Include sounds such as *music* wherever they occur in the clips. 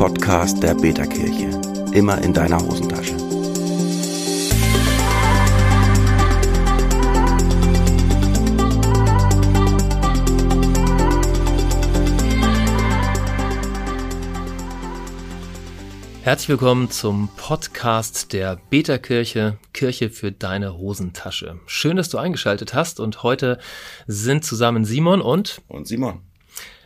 Podcast der Beta-Kirche. Immer in deiner Hosentasche. Herzlich willkommen zum Podcast der Beta-Kirche, Kirche für deine Hosentasche. Schön, dass du eingeschaltet hast und heute sind zusammen Simon und Und Simon.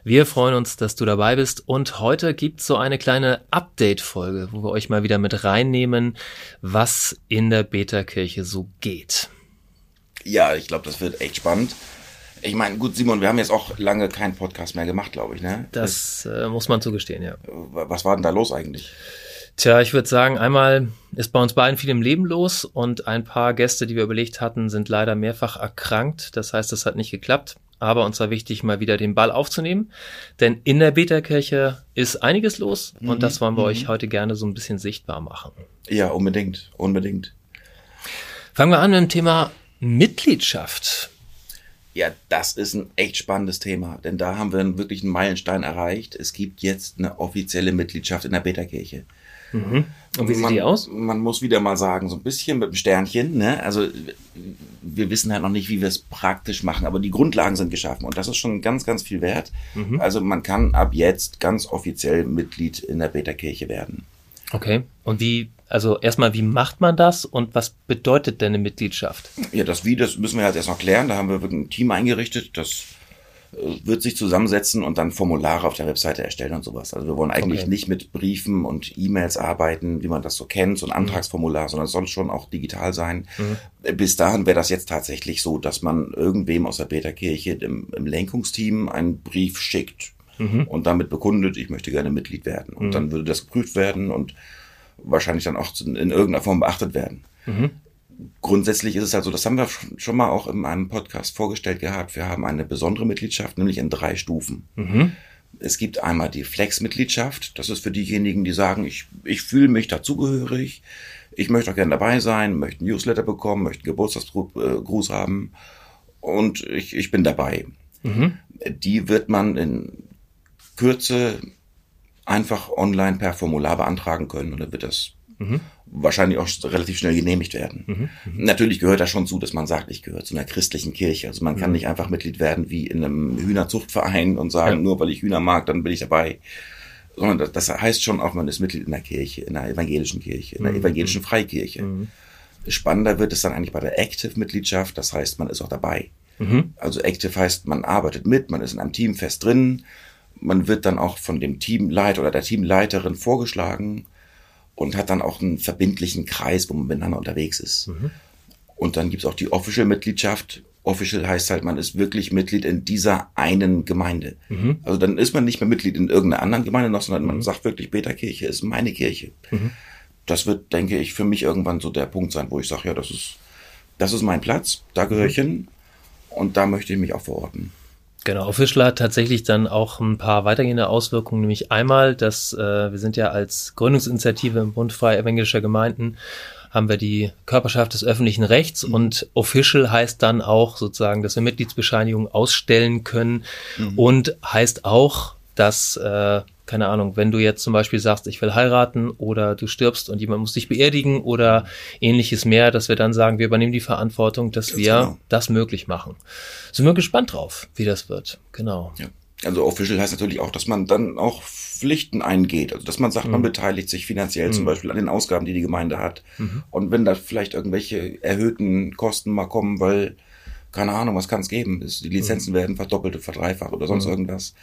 Wir freuen uns, dass du dabei bist und heute gibt's so eine kleine Update-Folge, wo wir euch mal wieder mit reinnehmen, was in der Beta-Kirche so geht. Ja, ich glaube, das wird echt spannend. Ich meine, gut, Simon, wir haben jetzt auch lange keinen Podcast mehr gemacht, glaube ich, ne? Das äh, muss man zugestehen, ja. Was war denn da los eigentlich? Tja, ich würde sagen, einmal ist bei uns beiden viel im Leben los und ein paar Gäste, die wir überlegt hatten, sind leider mehrfach erkrankt. Das heißt, es hat nicht geklappt. Aber uns war wichtig, mal wieder den Ball aufzunehmen. Denn in der Beta-Kirche ist einiges los und das wollen wir euch heute gerne so ein bisschen sichtbar machen. Ja, unbedingt, unbedingt. Fangen wir an mit dem Thema Mitgliedschaft. Ja, das ist ein echt spannendes Thema, denn da haben wir einen wirklichen Meilenstein erreicht. Es gibt jetzt eine offizielle Mitgliedschaft in der Beta-Kirche. Und wie sieht man, die aus? Man muss wieder mal sagen, so ein bisschen mit dem Sternchen. Ne? Also wir wissen halt noch nicht, wie wir es praktisch machen, aber die Grundlagen sind geschaffen und das ist schon ganz, ganz viel wert. Mhm. Also man kann ab jetzt ganz offiziell Mitglied in der Beta-Kirche werden. Okay. Und wie, also erstmal, wie macht man das und was bedeutet denn eine Mitgliedschaft? Ja, das Wie, das müssen wir halt erst noch klären. Da haben wir wirklich ein Team eingerichtet, das wird sich zusammensetzen und dann Formulare auf der Webseite erstellen und sowas. Also wir wollen eigentlich Okay. nicht mit Briefen und E-Mails arbeiten, wie man das so kennt, so ein Antragsformular, sondern es soll schon auch digital sein. Bis dahin wäre das jetzt tatsächlich so, dass man irgendwem aus der Beta-Kirche im, im Lenkungsteam einen Brief schickt und damit bekundet, ich möchte gerne Mitglied werden. Und dann würde das geprüft werden und wahrscheinlich dann auch in irgendeiner Form beachtet werden grundsätzlich ist es halt so, das haben wir schon- mal auch in einem Podcast vorgestellt gehabt. Wir haben eine besondere Mitgliedschaft, nämlich in drei Stufen. Es gibt einmal die Flex-Mitgliedschaft. Das ist für diejenigen, die sagen, ich, ich fühle mich dazugehörig. Ich möchte auch gerne dabei sein, möchte einen Newsletter bekommen, möchte einen Geburtstagsgruß haben und ich, ich bin dabei. Die wird man in Kürze einfach online per Formular beantragen können und dann wird das wahrscheinlich auch relativ schnell genehmigt werden. Natürlich gehört da schon zu, dass man sagt, ich gehöre zu einer christlichen Kirche. Also man kann nicht einfach Mitglied werden wie in einem Hühnerzuchtverein und sagen, Ja. nur weil ich Hühner mag, dann bin ich dabei. Sondern das, heißt schon auch, man ist Mitglied in der Kirche, in einer evangelischen Kirche, in einer evangelischen Freikirche. Spannender wird es dann eigentlich bei der Active-Mitgliedschaft, das heißt, man ist auch dabei. Also Active heißt, man arbeitet mit, man ist in einem Team fest drin, man wird dann auch von dem Teamleiter oder der Teamleiterin vorgeschlagen und hat dann auch einen verbindlichen Kreis, wo man miteinander unterwegs ist. Und dann gibt's auch die Official-Mitgliedschaft. Official heißt halt, man ist wirklich Mitglied in dieser einen Gemeinde. Also dann ist man nicht mehr Mitglied in irgendeiner anderen Gemeinde noch, sondern man sagt wirklich, Beta-Kirche ist meine Kirche. Das wird, denke ich, für mich irgendwann so der Punkt sein, wo ich sage, ja, das ist, das ist mein Platz, da gehöre ich hin und da möchte ich mich auch verorten. Genau, Official hat tatsächlich dann auch ein paar weitergehende Auswirkungen, nämlich einmal, dass äh, wir sind ja als Gründungsinitiative im Bund Freie Evangelischer Gemeinden, haben wir die Körperschaft des öffentlichen Rechts und Official heißt dann auch sozusagen, dass wir Mitgliedsbescheinigungen ausstellen können und heißt auch, dass, äh, keine Ahnung, wenn du jetzt zum Beispiel sagst, ich will heiraten oder du stirbst und jemand muss dich beerdigen oder ähnliches mehr, dass wir dann sagen, wir übernehmen die Verantwortung, dass wir genau. das möglich machen. Sind wir gespannt drauf, wie das wird. Genau. Ja. Also official heißt natürlich auch, dass man dann auch Pflichten eingeht. Also dass man sagt, man beteiligt sich finanziell zum Beispiel an den Ausgaben, die die Gemeinde hat. Und wenn da vielleicht irgendwelche erhöhten Kosten mal kommen, weil, keine Ahnung, was kann es geben? Die Lizenzen werden verdoppelt, verdreifacht oder sonst irgendwas.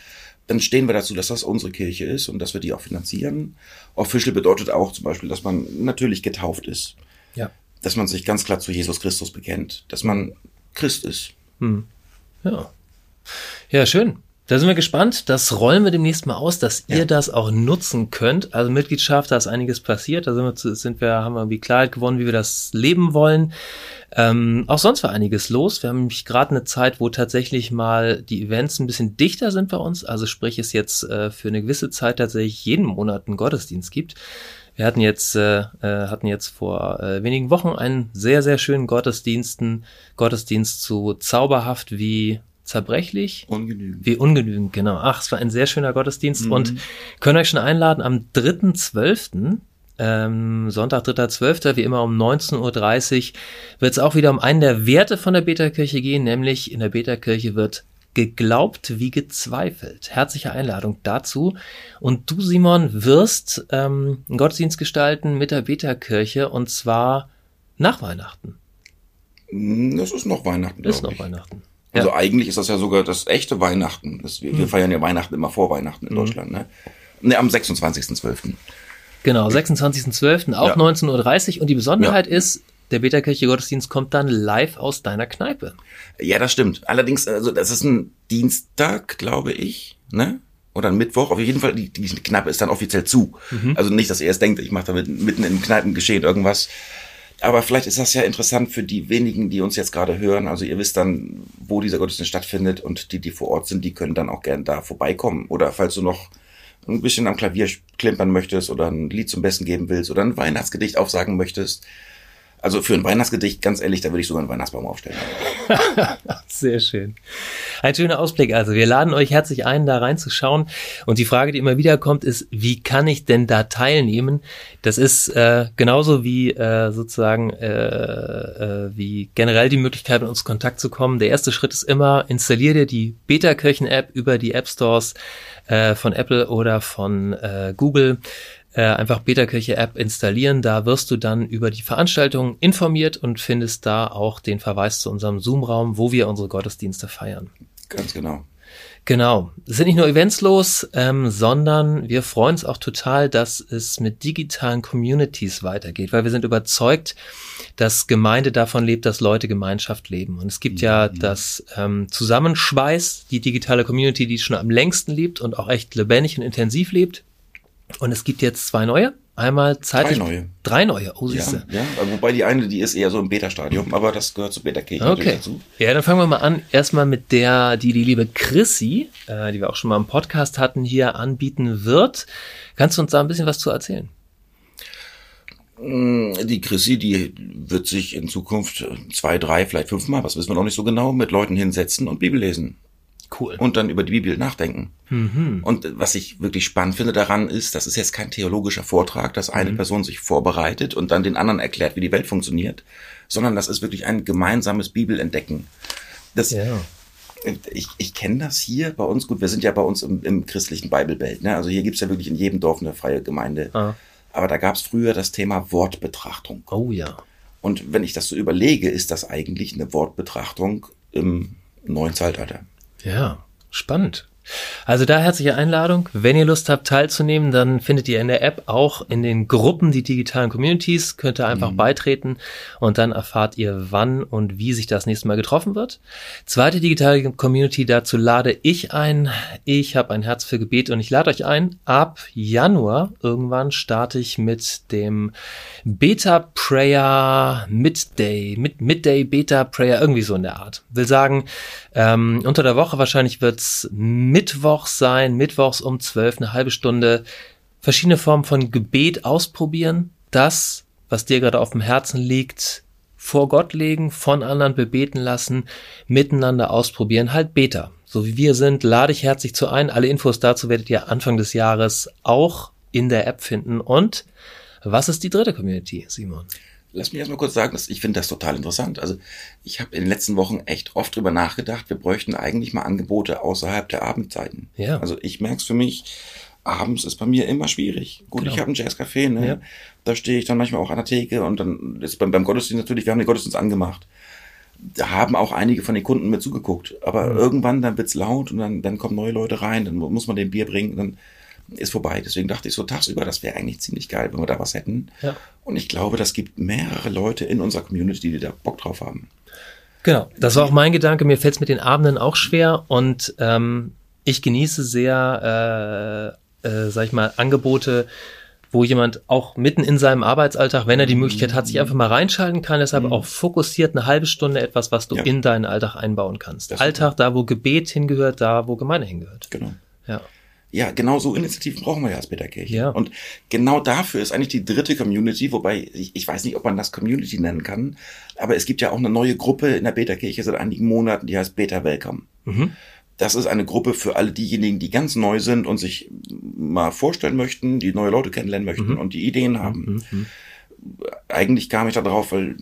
Dann stehen wir dazu, dass das unsere Kirche ist und dass wir die auch finanzieren. Official bedeutet auch zum Beispiel, dass man natürlich getauft ist. Ja. Dass man sich ganz klar zu Jesus Christus bekennt. Dass man Christ ist. Ja. Ja, schön. Da sind wir gespannt. Das rollen wir demnächst mal aus, dass ihr Ja. das auch nutzen könnt. Also Mitgliedschaft, da ist einiges passiert. Da sind wir, zu- sind wir, haben wir irgendwie Klarheit gewonnen, wie wir das leben wollen. Ähm, auch sonst war einiges los. Wir haben nämlich gerade eine Zeit, wo tatsächlich mal die Events ein bisschen dichter sind bei uns. Also sprich, es jetzt äh, für eine gewisse Zeit tatsächlich jeden Monat einen Gottesdienst gibt. Wir hatten jetzt, äh, äh, hatten jetzt vor äh, wenigen Wochen einen sehr, sehr schönen Gottesdiensten, Gottesdienst zu Zauberhaft wie zerbrechlich. Ungenügend. Wie ungenügend, genau. Ach, es war ein sehr schöner Gottesdienst mhm. und können euch schon einladen am 3.12., ähm, Sonntag, 3.12., wie immer um 19.30 Uhr, wird es auch wieder um einen der Werte von der Beta-Kirche gehen, nämlich in der Beta-Kirche wird geglaubt wie gezweifelt. Herzliche Einladung dazu. Und du, Simon, wirst ähm, einen Gottesdienst gestalten mit der Beta-Kirche und zwar nach Weihnachten. Das ist noch Weihnachten. Das ist noch ich. Weihnachten. Also ja. eigentlich ist das ja sogar das echte Weihnachten. Das, wir, hm. wir, feiern ja Weihnachten immer vor Weihnachten in hm. Deutschland, ne? Ne, am 26.12. Genau, 26.12. auch ja. 19.30 Uhr. Und die Besonderheit ja. ist, der Beta-Kirche Gottesdienst kommt dann live aus deiner Kneipe. Ja, das stimmt. Allerdings, also das ist ein Dienstag, glaube ich, ne? Oder ein Mittwoch. Auf jeden Fall, die, die Kneipe ist dann offiziell zu. Mhm. Also nicht, dass ihr erst denkt, ich mache da mitten im Kneipengeschehen irgendwas. Aber vielleicht ist das ja interessant für die wenigen, die uns jetzt gerade hören. Also ihr wisst dann, wo dieser Gottesdienst stattfindet und die, die vor Ort sind, die können dann auch gern da vorbeikommen. Oder falls du noch ein bisschen am Klavier klimpern möchtest oder ein Lied zum Besten geben willst oder ein Weihnachtsgedicht aufsagen möchtest, also für ein Weihnachtsgedicht, ganz ehrlich, da würde ich sogar einen Weihnachtsbaum aufstellen. *laughs* Sehr schön. Ein schöner Ausblick. Also wir laden euch herzlich ein, da reinzuschauen. Und die Frage, die immer wieder kommt, ist, wie kann ich denn da teilnehmen? Das ist äh, genauso wie äh, sozusagen äh, äh, wie generell die Möglichkeit, mit uns Kontakt zu kommen. Der erste Schritt ist immer, installier dir die Beta-Kirchen-App über die App Stores äh, von Apple oder von äh, Google äh, einfach Beta-Kirche App installieren. Da wirst du dann über die Veranstaltung informiert und findest da auch den Verweis zu unserem Zoom-Raum, wo wir unsere Gottesdienste feiern. Ganz genau. Genau. Es sind nicht nur Events los, ähm, sondern wir freuen uns auch total, dass es mit digitalen Communities weitergeht, weil wir sind überzeugt, dass Gemeinde davon lebt, dass Leute Gemeinschaft leben. Und es gibt ja, ja das ähm, Zusammenschweiß, die digitale Community, die schon am längsten lebt und auch echt lebendig und intensiv lebt. Und es gibt jetzt zwei neue. Einmal zeitlich. Drei neue. Drei neue, oh siehste. Ja, ja, wobei die eine, die ist eher so im Beta-Stadium, aber das gehört zu Beta-Kirche okay. dazu. Ja, dann fangen wir mal an. Erstmal mit der, die die liebe Chrissy, äh, die wir auch schon mal im Podcast hatten, hier anbieten wird. Kannst du uns da ein bisschen was zu erzählen? Mm, die Chrissy, die wird sich in Zukunft zwei, drei, vielleicht fünfmal, was wissen wir noch nicht so genau, mit Leuten hinsetzen und Bibel lesen. Cool. Und dann über die Bibel nachdenken. Mhm. Und was ich wirklich spannend finde daran ist, das ist jetzt kein theologischer Vortrag, dass eine mhm. Person sich vorbereitet und dann den anderen erklärt, wie die Welt funktioniert, sondern das ist wirklich ein gemeinsames Bibelentdecken. Das, ja. Ich, ich kenne das hier bei uns, gut, wir sind ja bei uns im, im christlichen Bibelbelt, ne? also hier gibt's ja wirklich in jedem Dorf eine freie Gemeinde. Ah. Aber da gab's früher das Thema Wortbetrachtung. Oh ja. Und wenn ich das so überlege, ist das eigentlich eine Wortbetrachtung im neuen Zeitalter. Ja, spannend. Also da herzliche Einladung. Wenn ihr Lust habt teilzunehmen, dann findet ihr in der App auch in den Gruppen die digitalen Communities, könnt ihr einfach mhm. beitreten und dann erfahrt ihr, wann und wie sich das nächste Mal getroffen wird. Zweite digitale Community, dazu lade ich ein. Ich habe ein Herz für Gebet und ich lade euch ein. Ab Januar irgendwann starte ich mit dem Beta Prayer Midday, mit Midday Beta Prayer, irgendwie so in der Art. Will sagen, ähm, unter der Woche wahrscheinlich wird's Mittwoch sein, mittwochs um zwölf, eine halbe Stunde, verschiedene Formen von Gebet ausprobieren, das, was dir gerade auf dem Herzen liegt, vor Gott legen, von anderen bebeten lassen, miteinander ausprobieren, halt Beta. So wie wir sind, lade ich herzlich zu ein. Alle Infos dazu werdet ihr Anfang des Jahres auch in der App finden. Und was ist die dritte Community, Simon? Lass mich erstmal kurz sagen, dass ich finde das total interessant. Also ich habe in den letzten Wochen echt oft drüber nachgedacht, wir bräuchten eigentlich mal Angebote außerhalb der Abendzeiten. Ja. Also ich merke es für mich, abends ist bei mir immer schwierig. Gut, genau. ich habe ein Jazzcafé, ne? Ja. Da stehe ich dann manchmal auch an der Theke und dann ist beim, beim Gottesdienst natürlich, wir haben den Gottesdienst angemacht. Da haben auch einige von den Kunden mit zugeguckt. Aber mhm. irgendwann, dann wird's laut und dann, dann kommen neue Leute rein, dann muss man den Bier bringen, dann ist vorbei. Deswegen dachte ich so tagsüber, das wäre eigentlich ziemlich geil, wenn wir da was hätten. Ja. Und ich glaube, das gibt mehrere Leute in unserer Community, die da Bock drauf haben. Genau, das war auch mein Gedanke. Mir fällt es mit den Abenden auch schwer und ähm, ich genieße sehr, äh, äh, sag ich mal, Angebote, wo jemand auch mitten in seinem Arbeitsalltag, wenn er die Möglichkeit hat, sich einfach mal reinschalten kann, deshalb mhm. auch fokussiert eine halbe Stunde etwas, was du ja. in deinen Alltag einbauen kannst. Das Alltag, da wo Gebet hingehört, da wo Gemeinde hingehört. Genau. Ja. Ja, genau so Initiativen brauchen wir ja als Beta-Kirche. Ja. Und genau dafür ist eigentlich die dritte Community, wobei ich, ich weiß nicht, ob man das Community nennen kann, aber es gibt ja auch eine neue Gruppe in der Beta-Kirche seit einigen Monaten, die heißt Beta Welcome. Mhm. Das ist eine Gruppe für alle diejenigen, die ganz neu sind und sich mal vorstellen möchten, die neue Leute kennenlernen möchten Mhm. und die Ideen haben. Eigentlich kam ich da drauf, weil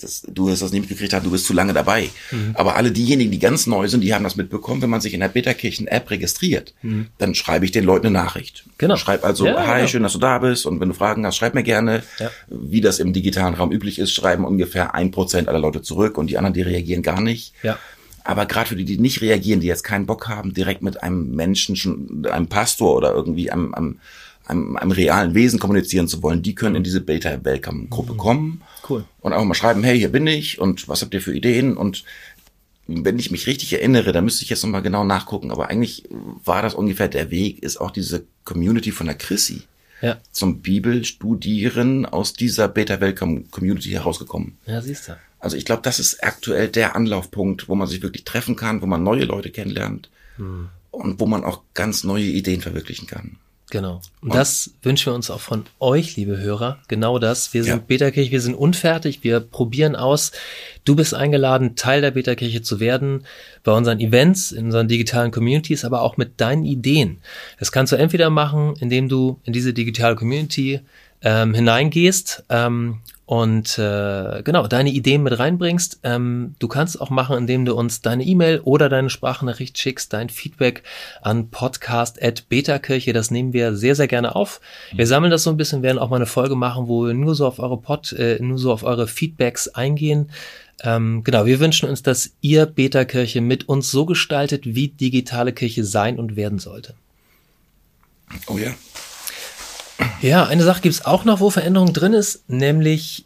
das, du hast das nicht mitgekriegt hast, du bist zu lange dabei. Mhm. Aber alle diejenigen, die ganz neu sind, die haben das mitbekommen, wenn man sich in der Beta-Kirchen-App registriert, dann schreibe ich den Leuten eine Nachricht. Mhm. Genau. Schreib also, Ja, hi, genau. schön, dass du da bist und wenn du Fragen hast, schreib mir gerne. Ja. Wie das im digitalen Raum üblich ist, schreiben ungefähr ein Prozent aller Leute zurück und die anderen, die reagieren gar nicht. Ja. Aber gerade für die, die nicht reagieren, die jetzt keinen Bock haben, direkt mit einem Menschen, schon, einem Pastor oder irgendwie einem, einem, einem, einem realen Wesen kommunizieren zu wollen, die können in diese Beta-Welcome-Gruppe kommen Cool. und einfach mal schreiben, hey, hier bin ich und was habt ihr für Ideen? Und wenn ich mich richtig erinnere, da müsste ich jetzt nochmal genau nachgucken, aber eigentlich war das ungefähr der Weg, ist auch diese Community von der Chrissy Ja. zum Bibelstudieren aus dieser Beta-Welcome-Community herausgekommen. Ja, siehst du. Also ich glaube, das ist aktuell der Anlaufpunkt, wo man sich wirklich treffen kann, wo man neue Leute kennenlernt und wo man auch ganz neue Ideen verwirklichen kann. Genau. Und das wünschen wir uns auch von euch, liebe Hörer. Genau das. Wir sind Ja. Beta-Kirche, wir sind unfertig, wir probieren aus. Du bist eingeladen, Teil der Beta-Kirche zu werden, bei unseren Events, in unseren digitalen Communities, aber auch mit deinen Ideen. Das kannst du entweder machen, indem du in diese digitale Community ähm, hineingehst ähm, und äh, genau deine Ideen mit reinbringst. Ähm, du kannst es auch machen, indem du uns deine E-Mail oder deine Sprachnachricht schickst, dein Feedback an podcast@betakirche. Das nehmen wir sehr sehr gerne auf. Wir sammeln das so ein bisschen, werden auch mal eine Folge machen, wo wir nur so auf eure Pod, äh, nur so auf eure Feedbacks eingehen. Ähm, genau, wir wünschen uns, dass ihr Beta-Kirche mit uns so gestaltet, wie digitale Kirche sein und werden sollte. Oh ja. Ja, eine Sache gibt's auch noch, wo Veränderung drin ist, nämlich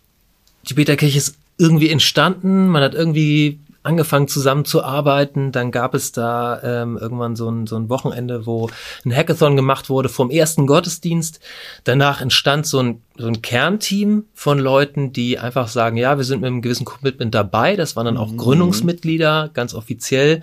die Beta-Kirche ist irgendwie entstanden, man hat irgendwie angefangen zusammenzuarbeiten, dann gab es da ähm, irgendwann so ein, so ein Wochenende, wo ein Hackathon gemacht wurde vom ersten Gottesdienst. Danach entstand so ein, so ein Kernteam von Leuten, die einfach sagen, ja, wir sind mit einem gewissen Commitment dabei. Das waren dann auch Gründungsmitglieder, ganz offiziell.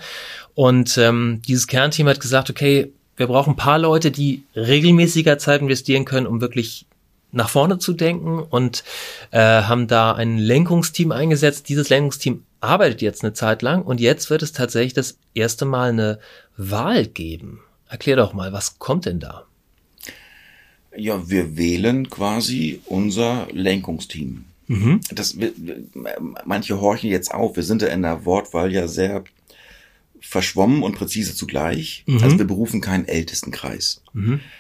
Und ähm, dieses Kernteam hat gesagt, okay, wir brauchen ein paar Leute, die regelmäßiger Zeit investieren können, um wirklich nach vorne zu denken und äh, haben da ein Lenkungsteam eingesetzt. Dieses Lenkungsteam arbeitet jetzt eine Zeit lang und jetzt wird es tatsächlich das erste Mal eine Wahl geben. Erklär doch mal, was kommt denn da? Ja, wir wählen quasi unser Lenkungsteam. Das, wir- wir- manche horchen jetzt auf. Wir sind ja in der Wortwahl ja sehr verschwommen und präzise zugleich. Also wir berufen keinen Ältestenkreis.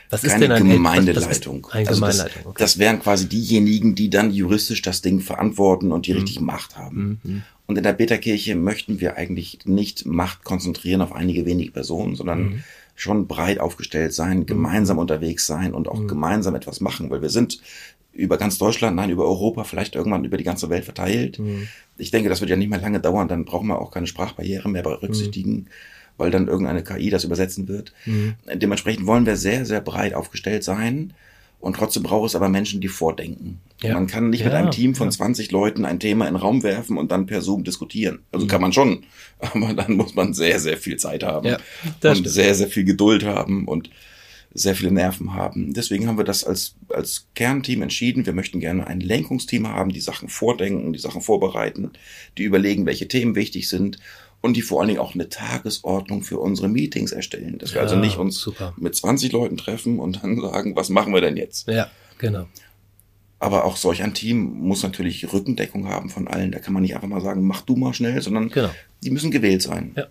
Was ist keine denn ein El- Gemeindeleitung. Was, was ist eine Also das, Gemeindeleitung, okay. das wären quasi diejenigen, die dann juristisch das Ding verantworten und die Mhm. richtig Macht haben. Und in der Beta-Kirche möchten wir eigentlich nicht Macht konzentrieren auf einige wenige Personen, sondern Mhm. schon breit aufgestellt sein, gemeinsam unterwegs sein und Mhm. auch gemeinsam etwas machen, weil wir sind über ganz Deutschland, nein, über Europa, vielleicht irgendwann über die ganze Welt verteilt. Mhm. Ich denke, das wird ja nicht mehr lange dauern, dann brauchen wir auch keine Sprachbarriere mehr berücksichtigen, weil dann irgendeine KI das übersetzen wird. Mhm. Dementsprechend wollen wir sehr, sehr breit aufgestellt sein. Und trotzdem braucht es aber Menschen, die vordenken. Ja. Man kann nicht mit Ja, einem Team von ja. 20 Leuten ein Thema in den Raum werfen und dann per Zoom diskutieren. Also Mhm. kann man schon, *laughs* aber dann muss man sehr, sehr viel Zeit haben und stimmt. sehr, sehr viel Geduld haben und sehr viele Nerven haben. Deswegen haben wir das als, als Kernteam entschieden. Wir möchten gerne ein Lenkungsteam haben, die Sachen vordenken, die Sachen vorbereiten, die überlegen, welche Themen wichtig sind und die vor allen Dingen auch eine Tagesordnung für unsere Meetings erstellen. Dass wir also Ja, nicht uns super. mit 20 Leuten treffen und dann *laughs* sagen, was machen wir denn jetzt? Ja, genau. Aber auch solch ein Team muss natürlich Rückendeckung haben von allen. Da kann man nicht einfach mal sagen, mach du mal schnell, sondern Genau. die müssen gewählt sein. Ja.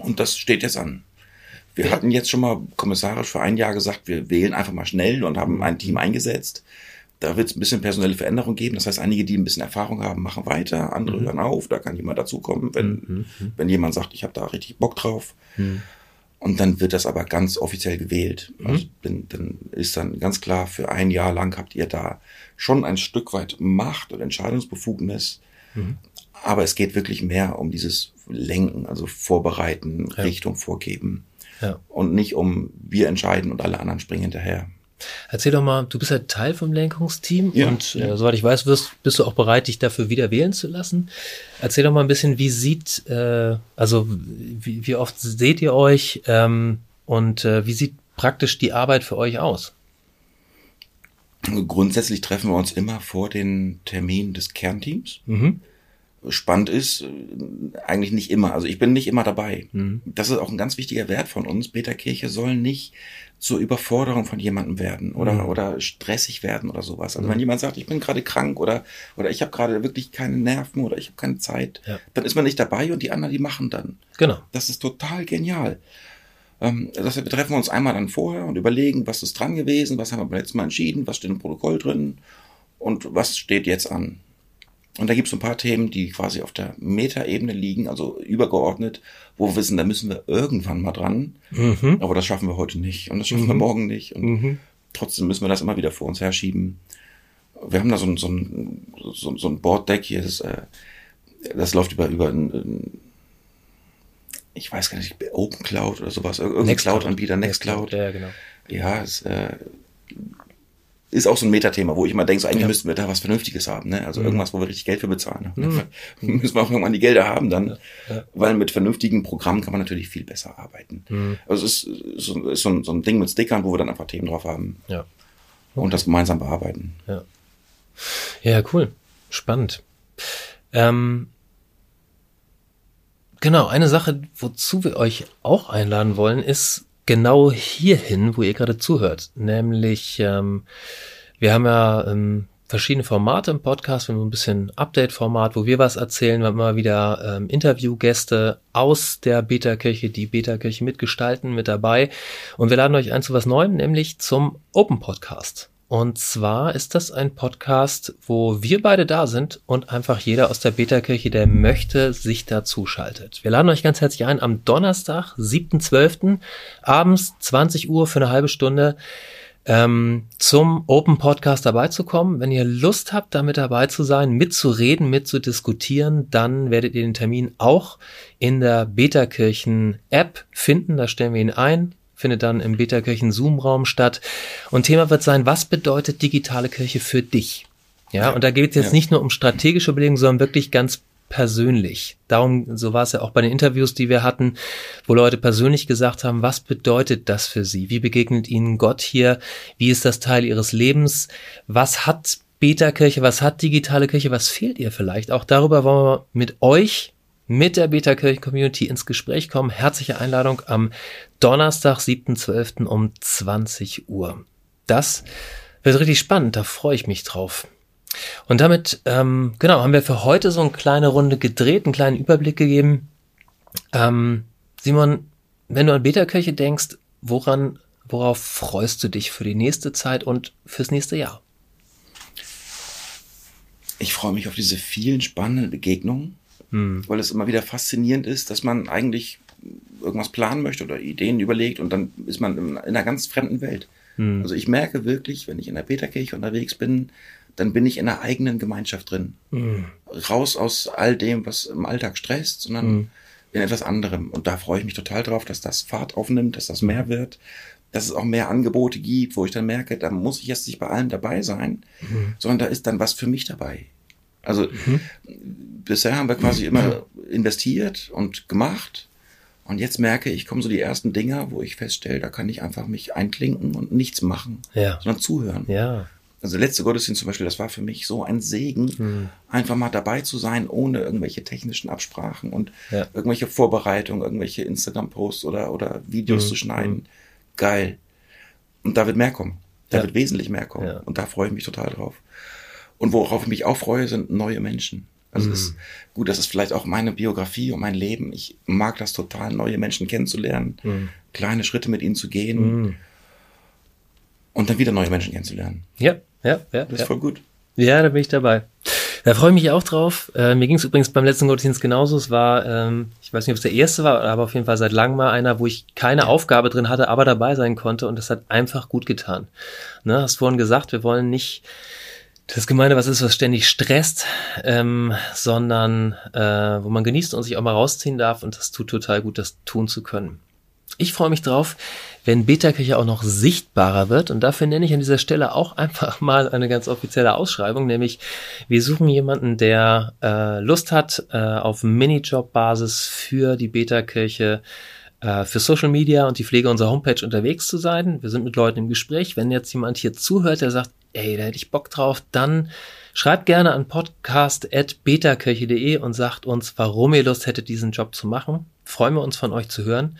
Und das steht jetzt an. Wir hatten jetzt schon mal kommissarisch für ein Jahr gesagt, wir wählen einfach mal schnell und haben ein Team eingesetzt. Da wird es ein bisschen personelle Veränderung geben. Das heißt, einige, die ein bisschen Erfahrung haben, machen weiter, andere hören auf. Da kann jemand dazukommen, wenn, wenn jemand sagt, ich habe da richtig Bock drauf. Und dann wird das aber ganz offiziell gewählt. Also dann, dann ist dann ganz klar, für ein Jahr lang habt ihr da schon ein Stück weit Macht und Entscheidungsbefugnis. Aber es geht wirklich mehr um dieses Lenken, also vorbereiten, Ja. Richtung vorgeben. Ja. Und nicht um wir entscheiden und alle anderen springen hinterher. Erzähl doch mal, du bist ja Teil vom Lenkungsteam Ja, und ja. Äh, soweit ich weiß, wirst, bist du auch bereit, dich dafür wieder wählen zu lassen. Erzähl doch mal ein bisschen, wie sieht, äh, also wie, wie oft seht ihr euch ähm, und äh, wie sieht praktisch die Arbeit für euch aus? Grundsätzlich treffen wir uns immer vor den Termin des Kernteams. Mhm. Spannend ist, äh, eigentlich nicht immer. Also ich bin nicht immer dabei. Mhm. Das ist auch ein ganz wichtiger Wert von uns. Peterkirche soll nicht zur Überforderung von jemandem werden oder, mhm. oder stressig werden oder sowas. Also mhm. wenn jemand sagt, ich bin gerade krank oder, oder ich habe gerade wirklich keine Nerven oder ich habe keine Zeit, ja. dann ist man nicht dabei und die anderen, die machen dann. Genau. Das ist total genial. Ähm, das, wir treffen uns einmal dann vorher und überlegen, was ist dran gewesen, was haben wir beim letzten Mal entschieden, was steht im Protokoll drin und was steht jetzt an. Und da gibt es ein paar Themen, die quasi auf der Metaebene liegen, also übergeordnet, wo wir wissen, da müssen wir irgendwann mal dran. Mhm. Aber das schaffen wir heute nicht und das schaffen mhm. wir morgen nicht. Und mhm. trotzdem müssen wir das immer wieder vor uns herschieben. Wir haben da so ein, so ein, so, so ein Boarddeck hier, das, äh, das läuft über, über ein, ein ich weiß gar nicht, Open Cloud oder sowas, irgendein Cloud-Anbieter, Nextcloud. Ja, genau. Ja, es äh, ist auch so ein Metathema, wo ich immer denke, so eigentlich ja. müssten wir da was Vernünftiges haben, ne? Also mhm. irgendwas, wo wir richtig Geld für bezahlen. Mhm. *laughs* müssen wir auch irgendwann die Gelder haben dann, ja. Ja. weil mit vernünftigen Programmen kann man natürlich viel besser arbeiten. Mhm. Also es ist, so, ist so, ein, so ein Ding mit Stickern, wo wir dann einfach Themen drauf haben. Ja. Okay. Und das gemeinsam bearbeiten. Ja. Ja, cool. Spannend. Ähm, Genau, eine Sache, wozu wir euch auch einladen wollen, ist genau hierhin, wo ihr gerade zuhört. Nämlich, ähm, wir haben ja ähm, verschiedene Formate im Podcast, wir haben ein bisschen Update-Format, wo wir was erzählen, wir haben immer wieder ähm, Interviewgäste aus der Beta-Kirche, die Beta-Kirche mitgestalten, mit dabei. Und wir laden euch ein zu was Neuem, nämlich zum Open Podcast. Und zwar ist das ein Podcast, wo wir beide da sind und einfach jeder aus der Beta-Kirche, der möchte, sich dazu schaltet. Wir laden euch ganz herzlich ein am Donnerstag, 7.12. abends 20 Uhr für eine halbe Stunde ähm, zum Open Podcast dabei zu kommen. Wenn ihr Lust habt, damit dabei zu sein, mitzureden, mitzudiskutieren, dann werdet ihr den Termin auch in der Beta-Kirchen-App finden. Da stellen wir ihn ein findet dann im Beta-Kirchen Zoom-Raum statt. Und Thema wird sein, was bedeutet digitale Kirche für dich? Ja, und da geht es jetzt ja. nicht nur um strategische Überlegungen, sondern wirklich ganz persönlich. Darum, so war es ja auch bei den Interviews, die wir hatten, wo Leute persönlich gesagt haben, was bedeutet das für sie? Wie begegnet ihnen Gott hier? Wie ist das Teil ihres Lebens? Was hat Beta-Kirche? Was hat digitale Kirche? Was fehlt ihr vielleicht? Auch darüber wollen wir mit euch mit der Beta-Kirchen-Community ins Gespräch kommen. Herzliche Einladung am Donnerstag, 7.12. um 20 Uhr. Das wird richtig spannend, da freue ich mich drauf. Und damit, ähm, genau, haben wir für heute so eine kleine Runde gedreht, einen kleinen Überblick gegeben. Ähm, Simon, wenn du an Beta-Kirche denkst, woran, worauf freust du dich für die nächste Zeit und fürs nächste Jahr? Ich freue mich auf diese vielen spannenden Begegnungen hm. weil es immer wieder faszinierend ist, dass man eigentlich irgendwas planen möchte oder Ideen überlegt und dann ist man in einer ganz fremden Welt. Hm. Also ich merke wirklich, wenn ich in der Peterkirche unterwegs bin, dann bin ich in einer eigenen Gemeinschaft drin. Hm. Raus aus all dem, was im Alltag stresst, sondern hm. in etwas anderem. Und da freue ich mich total drauf, dass das Fahrt aufnimmt, dass das mehr wird, dass es auch mehr Angebote gibt, wo ich dann merke, da muss ich jetzt nicht bei allem dabei sein, mhm. sondern da ist dann was für mich dabei. Also mhm. bisher haben wir quasi immer investiert und gemacht. Und jetzt merke ich, kommen so die ersten Dinger, wo ich feststelle, da kann ich einfach mich einklinken und nichts machen, ja. sondern zuhören. Ja. Also der letzte Gottesdienst zum Beispiel, das war für mich so ein Segen, mhm. einfach mal dabei zu sein, ohne irgendwelche technischen Absprachen und ja. irgendwelche Vorbereitungen, irgendwelche Instagram-Posts oder, oder Videos mhm. zu schneiden. Geil. Und da wird mehr kommen. Da wird wesentlich mehr kommen. Und da freue ich mich total drauf. Und worauf ich mich auch freue, sind neue Menschen. Also mhm. ist gut, das ist vielleicht auch meine Biografie und mein Leben. Ich mag das total, neue Menschen kennenzulernen, mhm. kleine Schritte mit ihnen zu gehen mhm. und dann wieder neue Menschen kennenzulernen. Ja, ja, ja. Das ist ja. voll gut. Ja, da bin ich dabei. Da freue ich mich auch drauf. Äh, mir ging es übrigens beim letzten Gottesdienst genauso. Es war, ähm, ich weiß nicht, ob es der erste war, aber auf jeden Fall seit langem mal einer, wo ich keine Aufgabe drin hatte, aber dabei sein konnte und das hat einfach gut getan. Ne, hast vorhin gesagt, wir wollen nicht das Gemeinde was ist, was ständig stresst, ähm, sondern äh, wo man genießt und sich auch mal rausziehen darf und das tut total gut, das tun zu können. Ich freue mich drauf, wenn Beta-Kirche auch noch sichtbarer wird und dafür nenne ich an dieser Stelle auch einfach mal eine ganz offizielle Ausschreibung, nämlich wir suchen jemanden, der äh, Lust hat, äh, auf Minijob-Basis für die Beta-Kirche äh, für Social Media und die Pflege unserer Homepage unterwegs zu sein. Wir sind mit Leuten im Gespräch. Wenn jetzt jemand hier zuhört, der sagt, ey, da hätte ich Bock drauf, dann schreibt gerne an podcast.betakirche.de und sagt uns, warum ihr Lust hättet, diesen Job zu machen. Freuen wir uns von euch zu hören.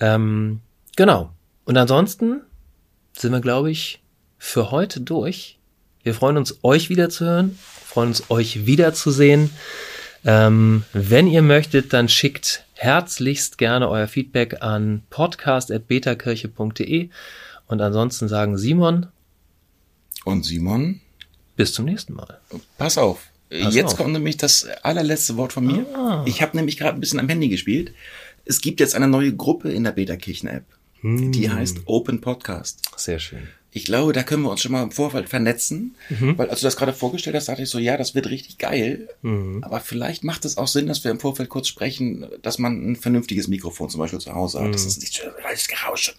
Ähm, genau. Und ansonsten sind wir, glaube ich, für heute durch. Wir freuen uns, euch wiederzuhören, freuen uns, euch wiederzusehen. Ähm, wenn ihr möchtet, dann schickt herzlichst gerne euer Feedback an podcast.betakirche.de und ansonsten sagen Simon und Simon bis zum nächsten Mal. Pass auf. Pass Jetzt auf. kommt nämlich das allerletzte Wort von mir. Ah. Ich habe nämlich gerade ein bisschen am Handy gespielt. Es gibt jetzt eine neue Gruppe in der Beta-Kirchen-App. Hm. Die heißt Open Podcast. Sehr schön. Ich glaube, da können wir uns schon mal im Vorfeld vernetzen, mhm. weil als du das gerade vorgestellt hast, dachte ich so, ja, das wird richtig geil. Mhm. Aber vielleicht macht es auch Sinn, dass wir im Vorfeld kurz sprechen, dass man ein vernünftiges Mikrofon zum Beispiel zu Hause hat. Mhm. Das ist nicht alles Gerausch.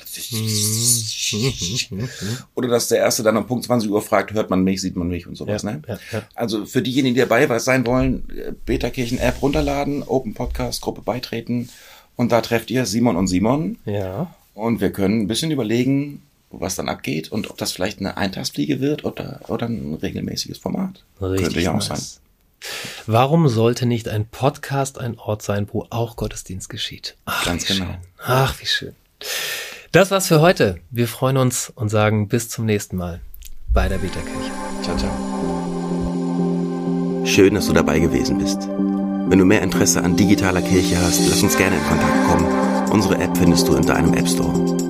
Mhm. Oder dass der Erste dann um Punkt 20 Uhr fragt, hört man mich, sieht man mich und sowas. Ja, ne? Ja, ja. Also für diejenigen, die dabei sein wollen, äh, Beta-Kirchen-App runterladen, Open Podcast-Gruppe beitreten und da trefft ihr Simon und Simon. Ja. Und wir können ein bisschen überlegen, was dann abgeht und ob das vielleicht eine Eintagsfliege wird oder, oder ein regelmäßiges Format. Richtig Könnte ja auch sein. Warum sollte nicht ein Podcast ein Ort sein, wo auch Gottesdienst geschieht? Ach, Ganz genau. Schön. Ach, wie schön. Das war's für heute. Wir freuen uns und sagen bis zum nächsten Mal bei der Beta-Kirche. Ciao, ciao. Schön, dass du dabei gewesen bist. Wenn du mehr Interesse an digitaler Kirche hast, lass uns gerne in Kontakt kommen. Unsere App findest du in deinem App Store.